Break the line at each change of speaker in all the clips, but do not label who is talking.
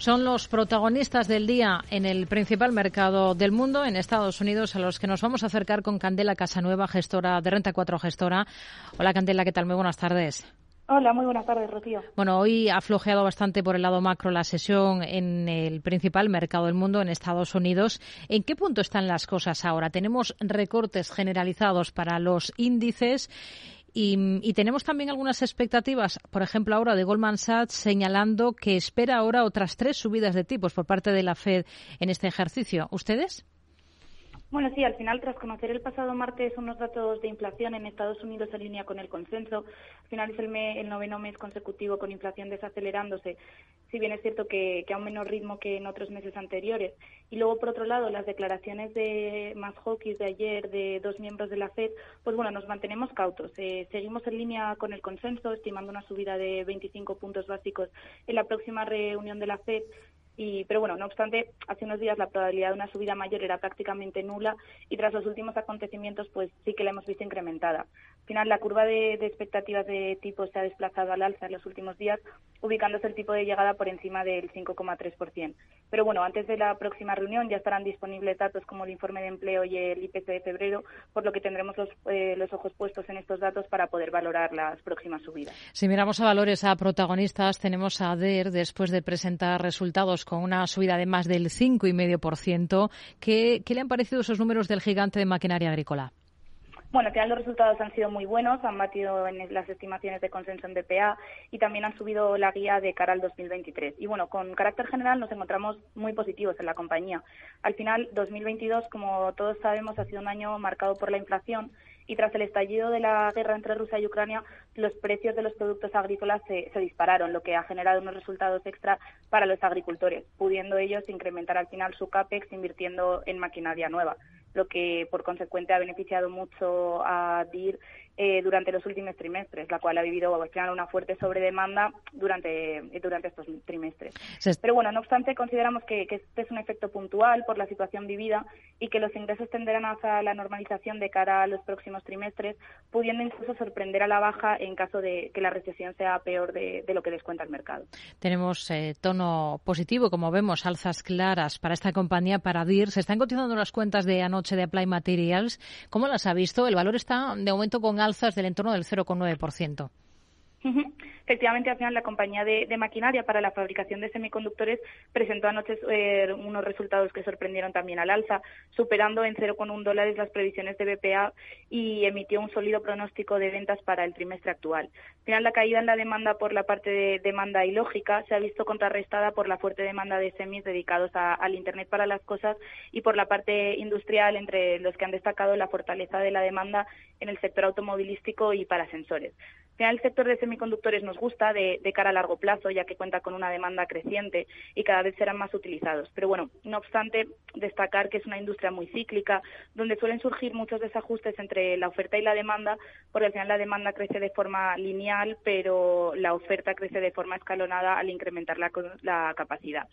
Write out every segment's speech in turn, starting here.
Son los protagonistas del día en el principal mercado del mundo, en Estados Unidos, a los que nos vamos a acercar con Candela Casanueva, gestora de Renta 4 Gestora. Hola Candela, ¿qué tal? Muy buenas tardes.
Hola, muy buenas tardes, Rocío.
Bueno, hoy ha flojeado bastante por el lado macro la sesión en el principal mercado del mundo, en Estados Unidos. ¿En qué punto están las cosas ahora? Tenemos recortes generalizados para los índices y, tenemos también algunas expectativas, por ejemplo, ahora de Goldman Sachs señalando que espera ahora otras tres subidas de tipos por parte de la Fed en este ejercicio. ¿Ustedes?
Bueno, sí, al final, tras conocer el pasado martes unos datos de inflación en Estados Unidos en línea con el consenso, al final es el, el noveno mes consecutivo con inflación desacelerándose, si bien es cierto que, a un menor ritmo que en otros meses anteriores. Y luego, por otro lado, las declaraciones de más hawkies de ayer de dos miembros de la FED, pues bueno, nos mantenemos cautos. Eh, seguimos en línea con el consenso, estimando una subida de 25 puntos básicos en la próxima reunión de la FED, pero bueno, no obstante, hace unos días la probabilidad de una subida mayor era prácticamente nula y tras los últimos acontecimientos, pues sí que la hemos visto incrementada. Al final, la curva de, expectativas de tipo se ha desplazado al alza en los últimos días, ubicándose el tipo de llegada por encima del 5,3%. Pero bueno, antes de la próxima reunión ya estarán disponibles datos como el informe de empleo y el IPC de febrero, por lo que tendremos los, eh, los ojos puestos en estos datos para poder valorar las próximas subidas.
Si miramos a valores a protagonistas, tenemos a ADER después de presentar resultados con una subida de más del 5,5%. ¿Qué, ¿Qué le han parecido esos números del gigante de maquinaria agrícola?
Bueno, al final los resultados han sido muy buenos, han batido en las estimaciones de consenso en BPA y también han subido la guía de cara al 2023. Y bueno, con carácter general nos encontramos muy positivos en la compañía. Al final, 2022, como todos sabemos, ha sido un año marcado por la inflación y tras el estallido de la guerra entre Rusia y Ucrania, los precios de los productos agrícolas se, se, dispararon, lo que ha generado unos resultados extra para los agricultores, pudiendo ellos incrementar al final su CAPEX invirtiendo en maquinaria nueva lo que por consecuente ha beneficiado mucho a DIR eh, durante los últimos trimestres, la cual ha vivido una fuerte sobredemanda durante, durante estos trimestres. Pero bueno, no obstante, consideramos que, este es un efecto puntual por la situación vivida y que los ingresos tenderán hacia la normalización de cara a los próximos trimestres, pudiendo incluso sorprender a la baja en caso de que la recesión sea peor de, lo que descuenta el mercado.
Tenemos eh, tono positivo, como vemos, alzas claras para esta compañía, para DIR. Se están cotizando las cuentas de anoche de Apply Materials. ¿Cómo las ha visto? El valor está de momento con alzas del entorno del 0,9%.
Efectivamente, al final la compañía de, maquinaria para la fabricación de semiconductores presentó anoche eh, unos resultados que sorprendieron también al alza, superando en 0,1 dólares las previsiones de BPA y emitió un sólido pronóstico de ventas para el trimestre actual. Al final, la caída en la demanda por la parte de demanda y lógica se ha visto contrarrestada por la fuerte demanda de semis dedicados al Internet para las cosas y por la parte industrial, entre los que han destacado la fortaleza de la demanda en el sector automovilístico y para sensores final, el sector de semiconductores nos gusta de, cara a largo plazo, ya que cuenta con una demanda creciente y cada vez serán más utilizados. Pero bueno, no obstante, destacar que es una industria muy cíclica, donde suelen surgir muchos desajustes entre la oferta y la demanda, porque al final la demanda crece de forma lineal, pero la oferta crece de forma escalonada al incrementar la capacidad.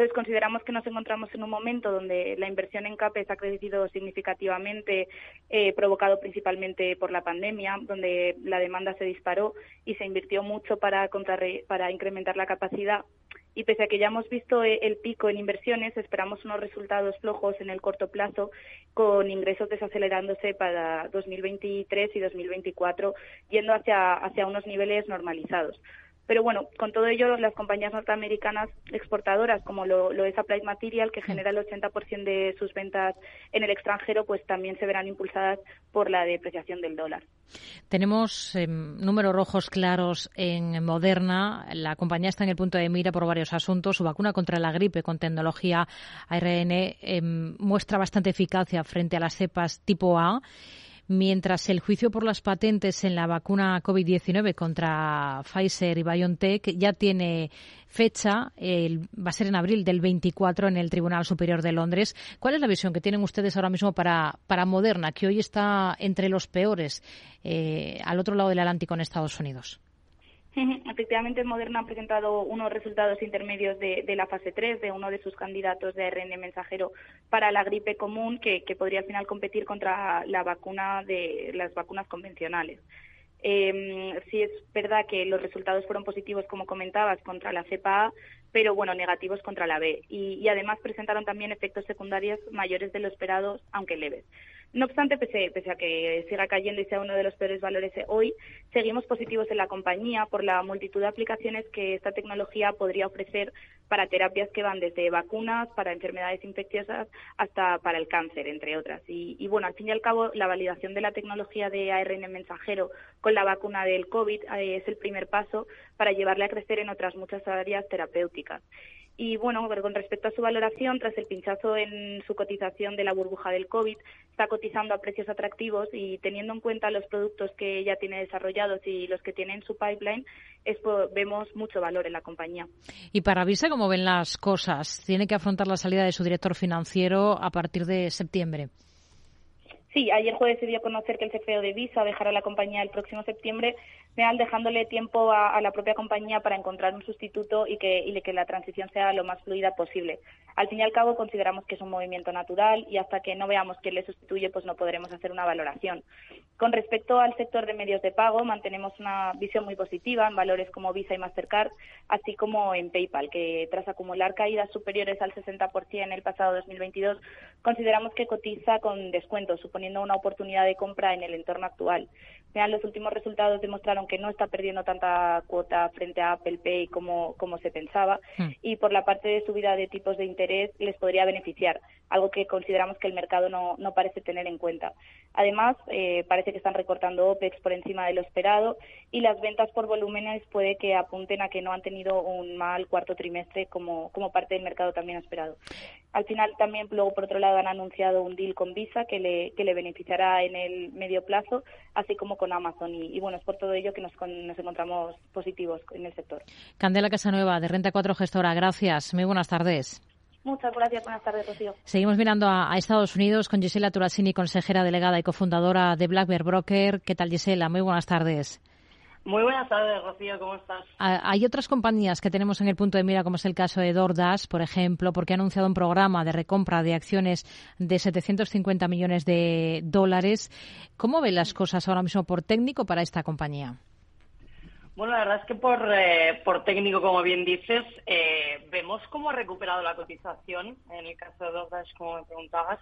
Entonces, consideramos que nos encontramos en un momento donde la inversión en CAPES ha crecido significativamente, eh, provocado principalmente por la pandemia, donde la demanda se disparó y se invirtió mucho para, para incrementar la capacidad. Y pese a que ya hemos visto eh, el pico en inversiones, esperamos unos resultados flojos en el corto plazo, con ingresos desacelerándose para 2023 y 2024, yendo hacia, hacia unos niveles normalizados. Pero bueno, con todo ello, las compañías norteamericanas exportadoras, como lo, es Applied Material, que genera el 80% de sus ventas en el extranjero, pues también se verán impulsadas por la depreciación del dólar.
Tenemos em, números rojos claros en Moderna. La compañía está en el punto de mira por varios asuntos. Su vacuna contra la gripe con tecnología ARN em, muestra bastante eficacia frente a las cepas tipo A mientras el juicio por las patentes en la vacuna COVID-19 contra Pfizer y BioNTech ya tiene fecha, va a ser en abril del 24 en el Tribunal Superior de Londres. ¿Cuál es la visión que tienen ustedes ahora mismo para, para Moderna, que hoy está entre los peores eh, al otro lado del Atlántico en Estados Unidos?
Efectivamente, Moderna ha presentado unos resultados intermedios de, la fase 3 de uno de sus candidatos de ARN mensajero para la gripe común que, podría al final competir contra la vacuna de las vacunas convencionales. Eh, sí es verdad que los resultados fueron positivos, como comentabas, contra la cepa A, pero bueno, negativos contra la B. Y, y además presentaron también efectos secundarios mayores de lo esperado, aunque leves. No obstante, pese, a que siga cayendo y sea uno de los peores valores hoy, seguimos positivos en la compañía por la multitud de aplicaciones que esta tecnología podría ofrecer para terapias que van desde vacunas, para enfermedades infecciosas, hasta para el cáncer, entre otras. Y, y bueno, al fin y al cabo, la validación de la tecnología de ARN mensajero con la vacuna del COVID eh, es el primer paso para llevarle a crecer en otras muchas áreas terapéuticas. Y bueno, con respecto a su valoración, tras el pinchazo en su cotización de la burbuja del COVID, está cotizando a precios atractivos y teniendo en cuenta los productos que ya tiene desarrollados y los que tiene en su pipeline, vemos mucho valor en la compañía.
Y para Visa, ¿cómo ven las cosas? Tiene que afrontar la salida de su director financiero a partir de septiembre.
Sí, ayer jueves se dio a conocer que el CFO de Visa dejará la compañía el próximo septiembre, dejándole tiempo a, la propia compañía para encontrar un sustituto y que, la transición sea lo más fluida posible. Al fin y al cabo, consideramos que es un movimiento natural y hasta que no veamos quién le sustituye, pues no podremos hacer una valoración. Con respecto al sector de medios de pago, mantenemos una visión muy positiva en valores como Visa y Mastercard, así como en PayPal, que tras acumular caídas superiores al 60% en el pasado 2022, consideramos que cotiza con descuento, suponiendo una oportunidad de compra en el entorno actual. los últimos resultados demostraron que no está perdiendo tanta cuota frente a Apple Pay como, como se pensaba hmm. y por la parte de subida de tipos de interés les podría beneficiar, algo que consideramos que el mercado no, parece tener en cuenta. Además, eh, parece que están recortando OPEX por encima de lo esperado y las ventas por volúmenes puede que apunten a que no han tenido un mal cuarto trimestre como, parte del mercado también esperado. Al final también, luego por otro lado, han anunciado un deal con Visa que le, beneficiará en el medio plazo, así como con Amazon. Y, bueno, es por todo ello que nos, nos encontramos positivos en el sector.
Candela Casanueva, de Renta 4 Gestora, gracias. Muy buenas tardes.
Muchas gracias. Buenas tardes, Rocío.
Seguimos mirando a, Estados Unidos con Gisela Turasini, consejera delegada y cofundadora de Black Bear Broker. ¿Qué tal, Gisela? Muy buenas tardes.
Muy buenas tardes, Rocío, ¿cómo estás?
Hay otras compañías que tenemos en el punto de mira, como es el caso de DoorDash, por ejemplo, porque ha anunciado un programa de recompra de acciones de 750 millones de dólares. ¿Cómo ven las cosas ahora mismo por técnico para esta compañía?
Bueno, la verdad es que por, eh, por técnico, como bien dices, eh, cómo ha recuperado la cotización, en el caso de DoorDash, como me preguntabas,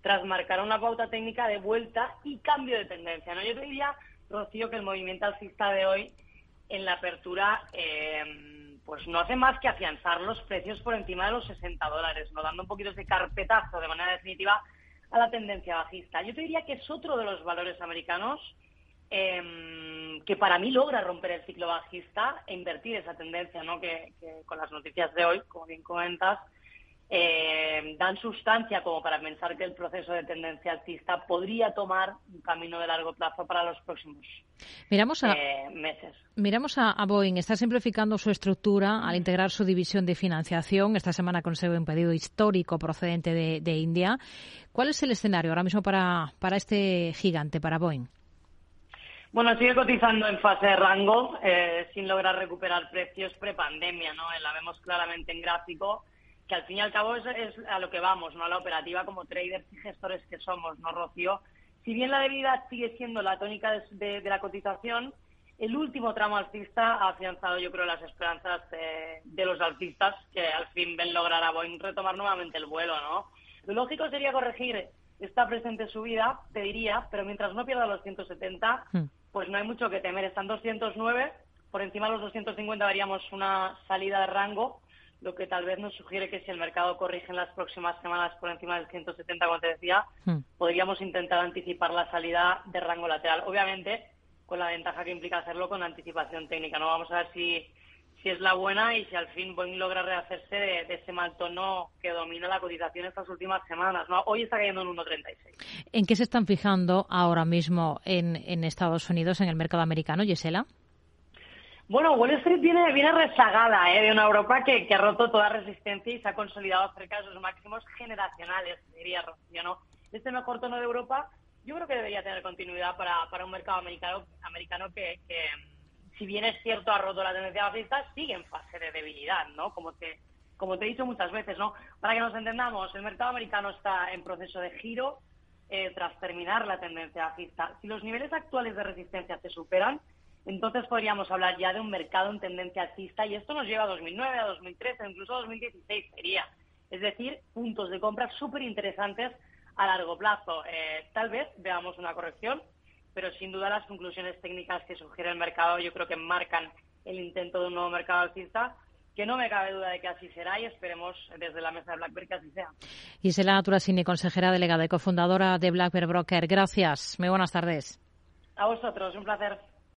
tras marcar una pauta técnica de vuelta y cambio de tendencia. ¿no? Yo te diría, Rocío, que el movimiento alcista de hoy en la apertura eh, pues no hace más que afianzar los precios por encima de los 60 dólares, no dando un poquito de carpetazo de manera definitiva a la tendencia bajista. Yo te diría que es otro de los valores americanos Em, que para mí logra romper el ciclo bajista e invertir esa tendencia, ¿no? Que, con las noticias de hoy, como bien comentas, em, dan sustancia como para pensar que el proceso de tendencia alcista podría tomar un camino de largo plazo para los próximos
miramos a,
eh, meses.
Miramos a, Boeing. Está simplificando su estructura al integrar su división de financiación. Esta semana consigue un pedido histórico procedente de, de India. ¿Cuál es el escenario ahora mismo para, para este gigante, para Boeing?
Bueno, sigue cotizando en fase de rango eh, sin lograr recuperar precios prepandemia, ¿no? La vemos claramente en gráfico, que al fin y al cabo es, a lo que vamos, ¿no? A la operativa como traders y gestores que somos, ¿no, Rocío? Si bien la debilidad sigue siendo la tónica de, la cotización, el último tramo alcista ha afianzado, yo creo, las esperanzas de los alcistas que al fin ven lograr a Boeing retomar nuevamente el vuelo, ¿no? Lo lógico sería corregir esta presente subida, te diría, pero mientras no pierda los 170, pues no hay mucho que temer. Están 209, por encima de los 250 veríamos una salida de rango, lo que tal vez nos sugiere que si el mercado corrige en las próximas semanas por encima del 170, como te decía, hmm. podríamos intentar anticipar la salida de rango lateral. Obviamente, con la ventaja que implica hacerlo con anticipación técnica. No vamos a ver si si es la buena y si al fin Boeing logra rehacerse de, ese mal tono que domina la cotización estas últimas semanas. ¿no? Hoy está cayendo en 1,36.
¿En qué se están fijando ahora mismo en, en Estados Unidos, en el mercado americano, Gisela?
Bueno, Wall Street viene, viene rezagada ¿eh? de una Europa que, que, ha roto toda resistencia y se ha consolidado cerca de sus máximos generacionales, diría Rocío. ¿no? Este mejor tono de Europa yo creo que debería tener continuidad para, para un mercado americano, americano que, que si bien es cierto ha roto la tendencia bajista, sigue en fase de debilidad, ¿no? Como te, como te he dicho muchas veces, ¿no? Para que nos entendamos, el mercado americano está en proceso de giro eh, tras terminar la tendencia bajista. Si los niveles actuales de resistencia se superan, entonces podríamos hablar ya de un mercado en tendencia alcista y esto nos lleva a 2009, a 2013, incluso a 2016 sería. Es decir, puntos de compra súper interesantes a largo plazo. Eh, tal vez veamos una corrección, pero sin duda las conclusiones técnicas que sugiere el mercado yo creo que marcan el intento de un nuevo mercado alcista que no me cabe duda de que así será y esperemos desde la mesa de BlackBerry que así sea.
Gisela Turasini, consejera delegada y cofundadora de BlackBerry Broker. Gracias. Muy buenas tardes.
A vosotros, un placer.